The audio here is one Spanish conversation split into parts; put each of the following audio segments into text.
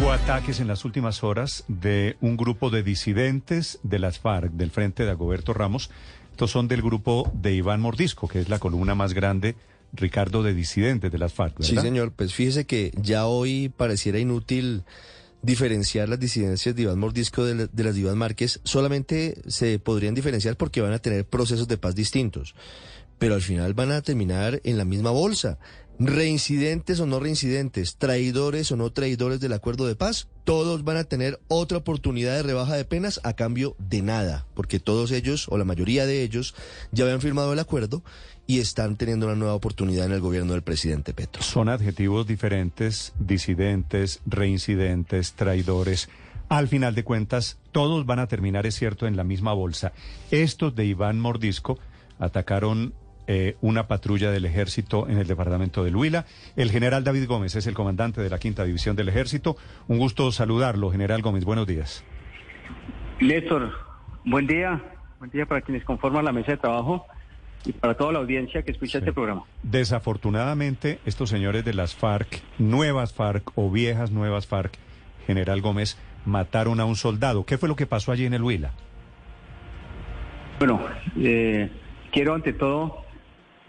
Hubo ataques en las últimas horas de un grupo de disidentes de las FARC, del Frente de Agoberto Ramos. Estos son del grupo de Iván Mordisco, que es la columna más grande, Ricardo, de disidentes de las FARC. Sí, señor. Pues fíjese que ya hoy pareciera inútil diferenciar las disidencias de Iván Mordisco de, de las de Iván Márquez. Solamente se podrían diferenciar porque van a tener procesos de paz distintos. Pero al final van a terminar en la misma bolsa. Reincidentes o no reincidentes, traidores o no traidores del acuerdo de paz, todos van a tener otra oportunidad de rebaja de penas a cambio de nada, porque todos ellos, o la mayoría de ellos, ya habían firmado el acuerdo y están teniendo una nueva oportunidad en el gobierno del presidente Petro. Son adjetivos diferentes, disidentes, reincidentes, traidores. Al final de cuentas, todos van a terminar, es cierto, en la misma bolsa. Estos de Iván Mordisco atacaron eh, una patrulla del ejército en el departamento del Huila. El general David Gómez es el comandante de la quinta división del ejército. Un gusto saludarlo, general Gómez. Buenos días. Néstor, buen día. Buen día para quienes conforman la mesa de trabajo y para toda la audiencia que escucha este programa. Desafortunadamente, estos señores de las FARC, nuevas FARC o viejas nuevas FARC, general Gómez, mataron a un soldado. ¿Qué fue lo que pasó allí en el Huila? Bueno, eh, quiero ante todo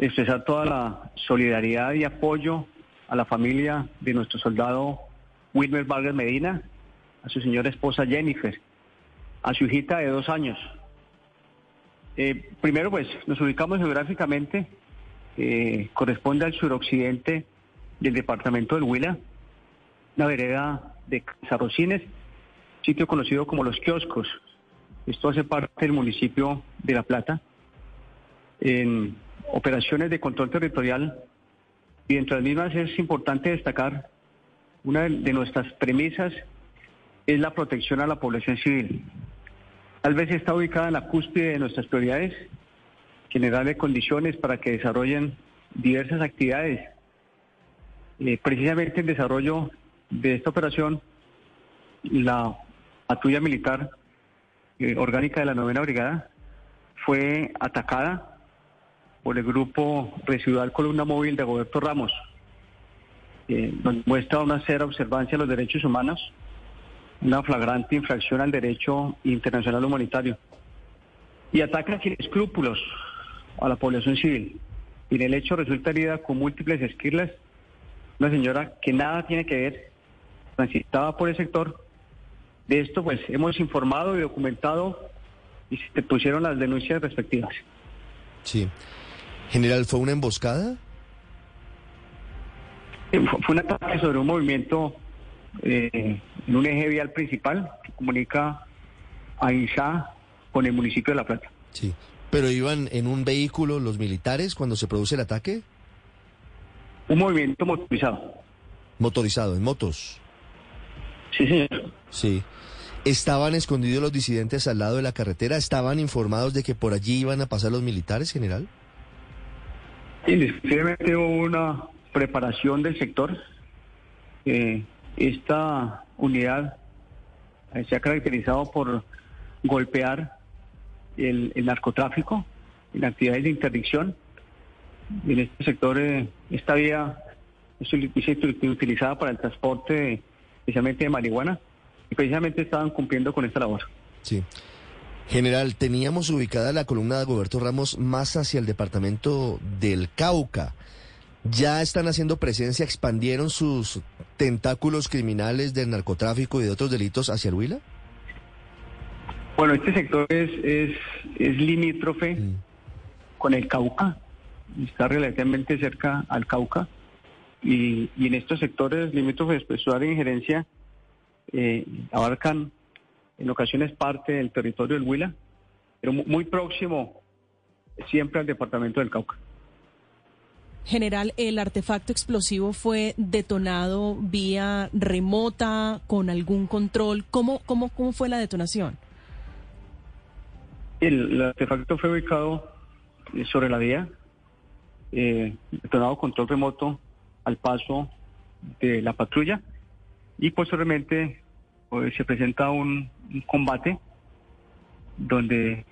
expresar toda la solidaridad y apoyo a la familia de nuestro soldado Wilmer Vargas Medina, a su señora esposa Jennifer, a su hijita de dos años. Eh, primero, pues, nos ubicamos geográficamente, eh, corresponde al suroccidente del departamento del Huila, una vereda de Zarrocines, sitio conocido como Los Kioscos. Esto hace parte del municipio de La Plata. En operaciones de control territorial y dentro de las mismas es importante destacar una de- nuestras premisas es la protección a la población civil. Tal vez está ubicada en la cúspide de nuestras prioridades, generarle condiciones para que desarrollen diversas actividades. Eh, precisamente el desarrollo de esta operación, la patrulla militar eh, orgánica de la novena brigada fue atacada por el grupo residual Columna Móvil de Roberto Ramos. Eh, nos muestra una cera observancia de los derechos humanos, una flagrante infracción al derecho internacional humanitario y ataca sin escrúpulos a la población civil. Y en el hecho resulta herida con múltiples esquirlas una señora que nada tiene que ver, transitaba por el sector. De esto pues hemos informado y documentado y se pusieron las denuncias respectivas. Sí. General, ¿fue una emboscada? Eh, Fue fue un ataque sobre un movimiento eh, en un eje vial principal que comunica a Insá con el municipio de La Plata. Sí. ¿Pero iban en un vehículo los militares cuando se produce el ataque? Un movimiento motorizado. Motorizado, en motos. Sí, señor. Sí. ¿Estaban escondidos los disidentes al lado de la carretera? ¿Estaban informados de que por allí iban a pasar los militares, general? Indiscutiblemente hubo una preparación del sector. Eh, esta unidad eh, se ha caracterizado por golpear el, narcotráfico en actividades de interdicción. En este sector, eh, esta vía es util- utilizada para el transporte especialmente de marihuana y precisamente estaban cumpliendo con esta labor. Sí. General, teníamos ubicada la columna de Goberto Ramos más hacia el departamento del Cauca. ¿Ya están haciendo presencia, expandieron sus tentáculos criminales del narcotráfico y de otros delitos hacia el Huila? Bueno, este sector es, es, es limítrofe Mm. con el Cauca, está relativamente cerca al Cauca, y, y en estos sectores limítrofes, pues su área de injerencia eh, abarcan en ocasiones parte del territorio del Huila, pero mu- muy próximo siempre al departamento del Cauca. General, ¿el artefacto explosivo fue detonado vía remota, con algún control? ¿Cómo, cómo, cómo fue la detonación? El, el artefacto fue ubicado eh, sobre la vía, eh, detonado control remoto al paso de la patrulla y posteriormente pues, se presenta un, un combate donde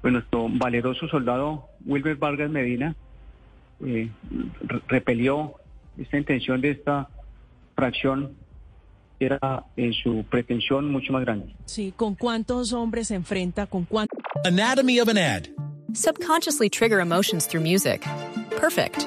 pues, nuestro valeroso soldado Wilber Vargas Medina eh, re- repelió esta intención de esta fracción que era en su pretensión mucho más grande. Sí, ¿con cuántos hombres se enfrenta? ¿Con cuántos? Anatomy of an ad. Subconsciously trigger emotions through music. Perfect.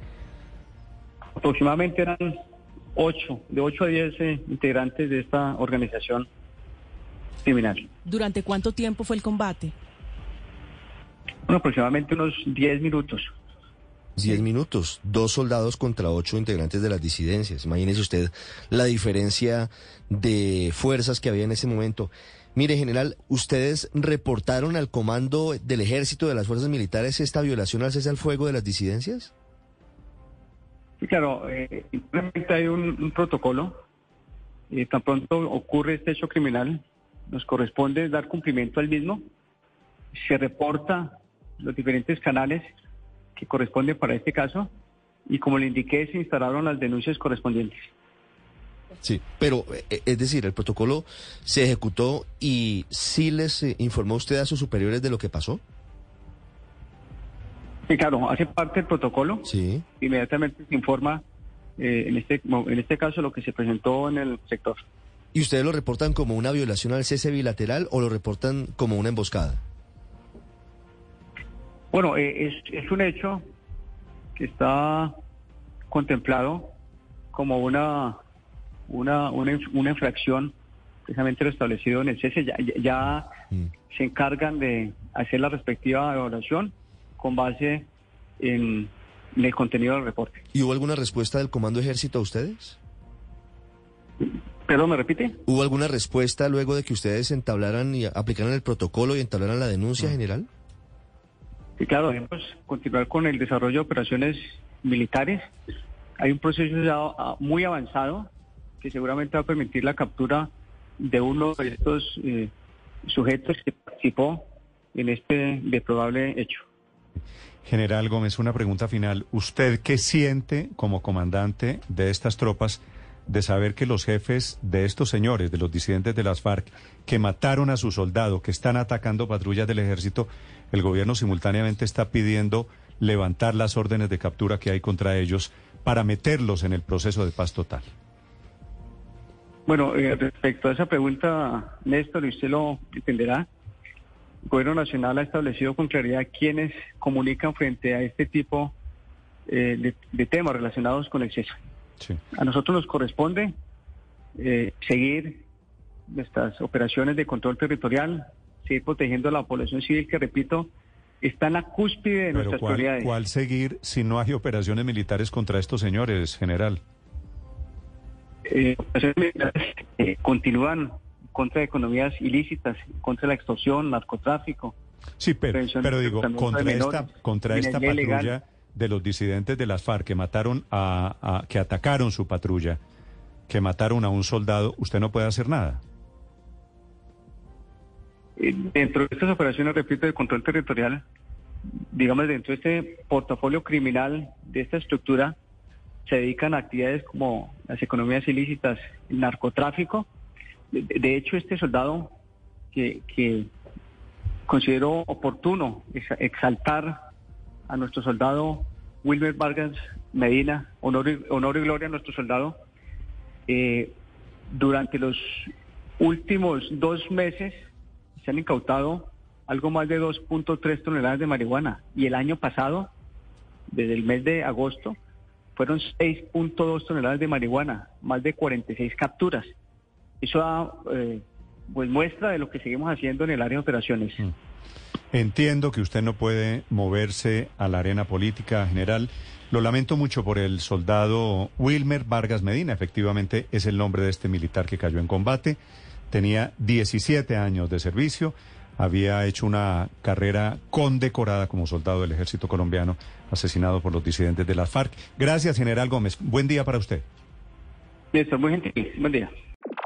Aproximadamente eran ocho, de ocho a diez eh, integrantes de esta organización criminal. ¿Durante cuánto tiempo fue el combate? Bueno, aproximadamente unos 10 minutos. Diez minutos, dos soldados contra ocho integrantes de las disidencias. Imagínese usted la diferencia de fuerzas que había en ese momento. Mire, general, ¿ustedes reportaron al comando del ejército de las fuerzas militares esta violación al cese al fuego de las disidencias? Claro, eh, hay un, un protocolo. Eh, tan pronto ocurre este hecho criminal, nos corresponde dar cumplimiento al mismo. Se reporta los diferentes canales que corresponden para este caso y como le indiqué, se instalaron las denuncias correspondientes. Sí, pero eh, es decir, el protocolo se ejecutó y sí les eh, informó usted a sus superiores de lo que pasó. Claro, hace parte del protocolo. Sí. Inmediatamente se informa, eh, en, este, en este caso, lo que se presentó en el sector. ¿Y ustedes lo reportan como una violación al cese bilateral o lo reportan como una emboscada? Bueno, eh, es, es un hecho que está contemplado como una, una, una, una infracción precisamente lo establecido en el cese. Ya, ya- ya Mm. se encargan de hacer la respectiva evaluación con base en, en el contenido del reporte. ¿Y hubo alguna respuesta del Comando Ejército a ustedes? Perdón, ¿me repite? ¿Hubo alguna respuesta luego de que ustedes entablaran y aplicaran el protocolo y entablaran la denuncia general? Sí, claro, debemos continuar con el desarrollo de operaciones militares. Hay un proceso ya ah, muy avanzado que seguramente va a permitir la captura de uno de estos eh, sujetos que participó en este deplorable hecho. General Gómez, una pregunta final. ¿Usted qué siente como comandante de estas tropas de saber que los jefes de estos señores, de los disidentes de las FARC, que mataron a su soldado, que están atacando patrullas del ejército, el gobierno simultáneamente está pidiendo levantar las órdenes de captura que hay contra ellos para meterlos en el proceso de paz total? Bueno, eh, respecto a esa pregunta, Néstor, usted lo entenderá, el Gobierno Nacional ha establecido con claridad quiénes comunican frente a este tipo eh, de, de temas relacionados con el. Sí. A nosotros nos corresponde eh, seguir nuestras operaciones de control territorial, seguir protegiendo a la población civil que, repito, está en la cúspide de Pero nuestras ¿cuál, prioridades. cuál seguir si no hay operaciones militares contra estos señores, general? Eh, operaciones militares, eh, continúan contra economías ilícitas, contra la extorsión, narcotráfico. Sí, pero, pero digo, contra esta, contra esta patrulla ilegal. de los disidentes de las FARC que mataron a, a- que atacaron su patrulla, que mataron a un soldado, usted no puede hacer nada. Eh, dentro de estas operaciones, repito, de control territorial, digamos, dentro de este portafolio criminal de esta estructura, se dedican a actividades como las economías ilícitas, el narcotráfico. De, hecho, este soldado que, considero oportuno ex- exaltar a nuestro soldado Wilmer Vargas Medina, honor y, honor y gloria a nuestro soldado, eh, durante los últimos dos meses se han incautado algo más de 2.3 toneladas de marihuana y el año pasado, desde el mes de agosto, fueron 6.2 toneladas de marihuana, más de 46 capturas. Eso da eh, pues muestra de lo que seguimos haciendo en el área de operaciones. Mm. Entiendo que usted no puede moverse a la arena política general. Lo lamento mucho por el soldado Wilmer Vargas Medina. Efectivamente es el nombre de este militar que cayó en combate. Tenía 17 años de servicio. Había hecho una carrera condecorada como soldado del ejército colombiano, asesinado por los disidentes de las FARC. Gracias, general Gómez. Buen día para usted. Néstor, muy gentil. Buen día.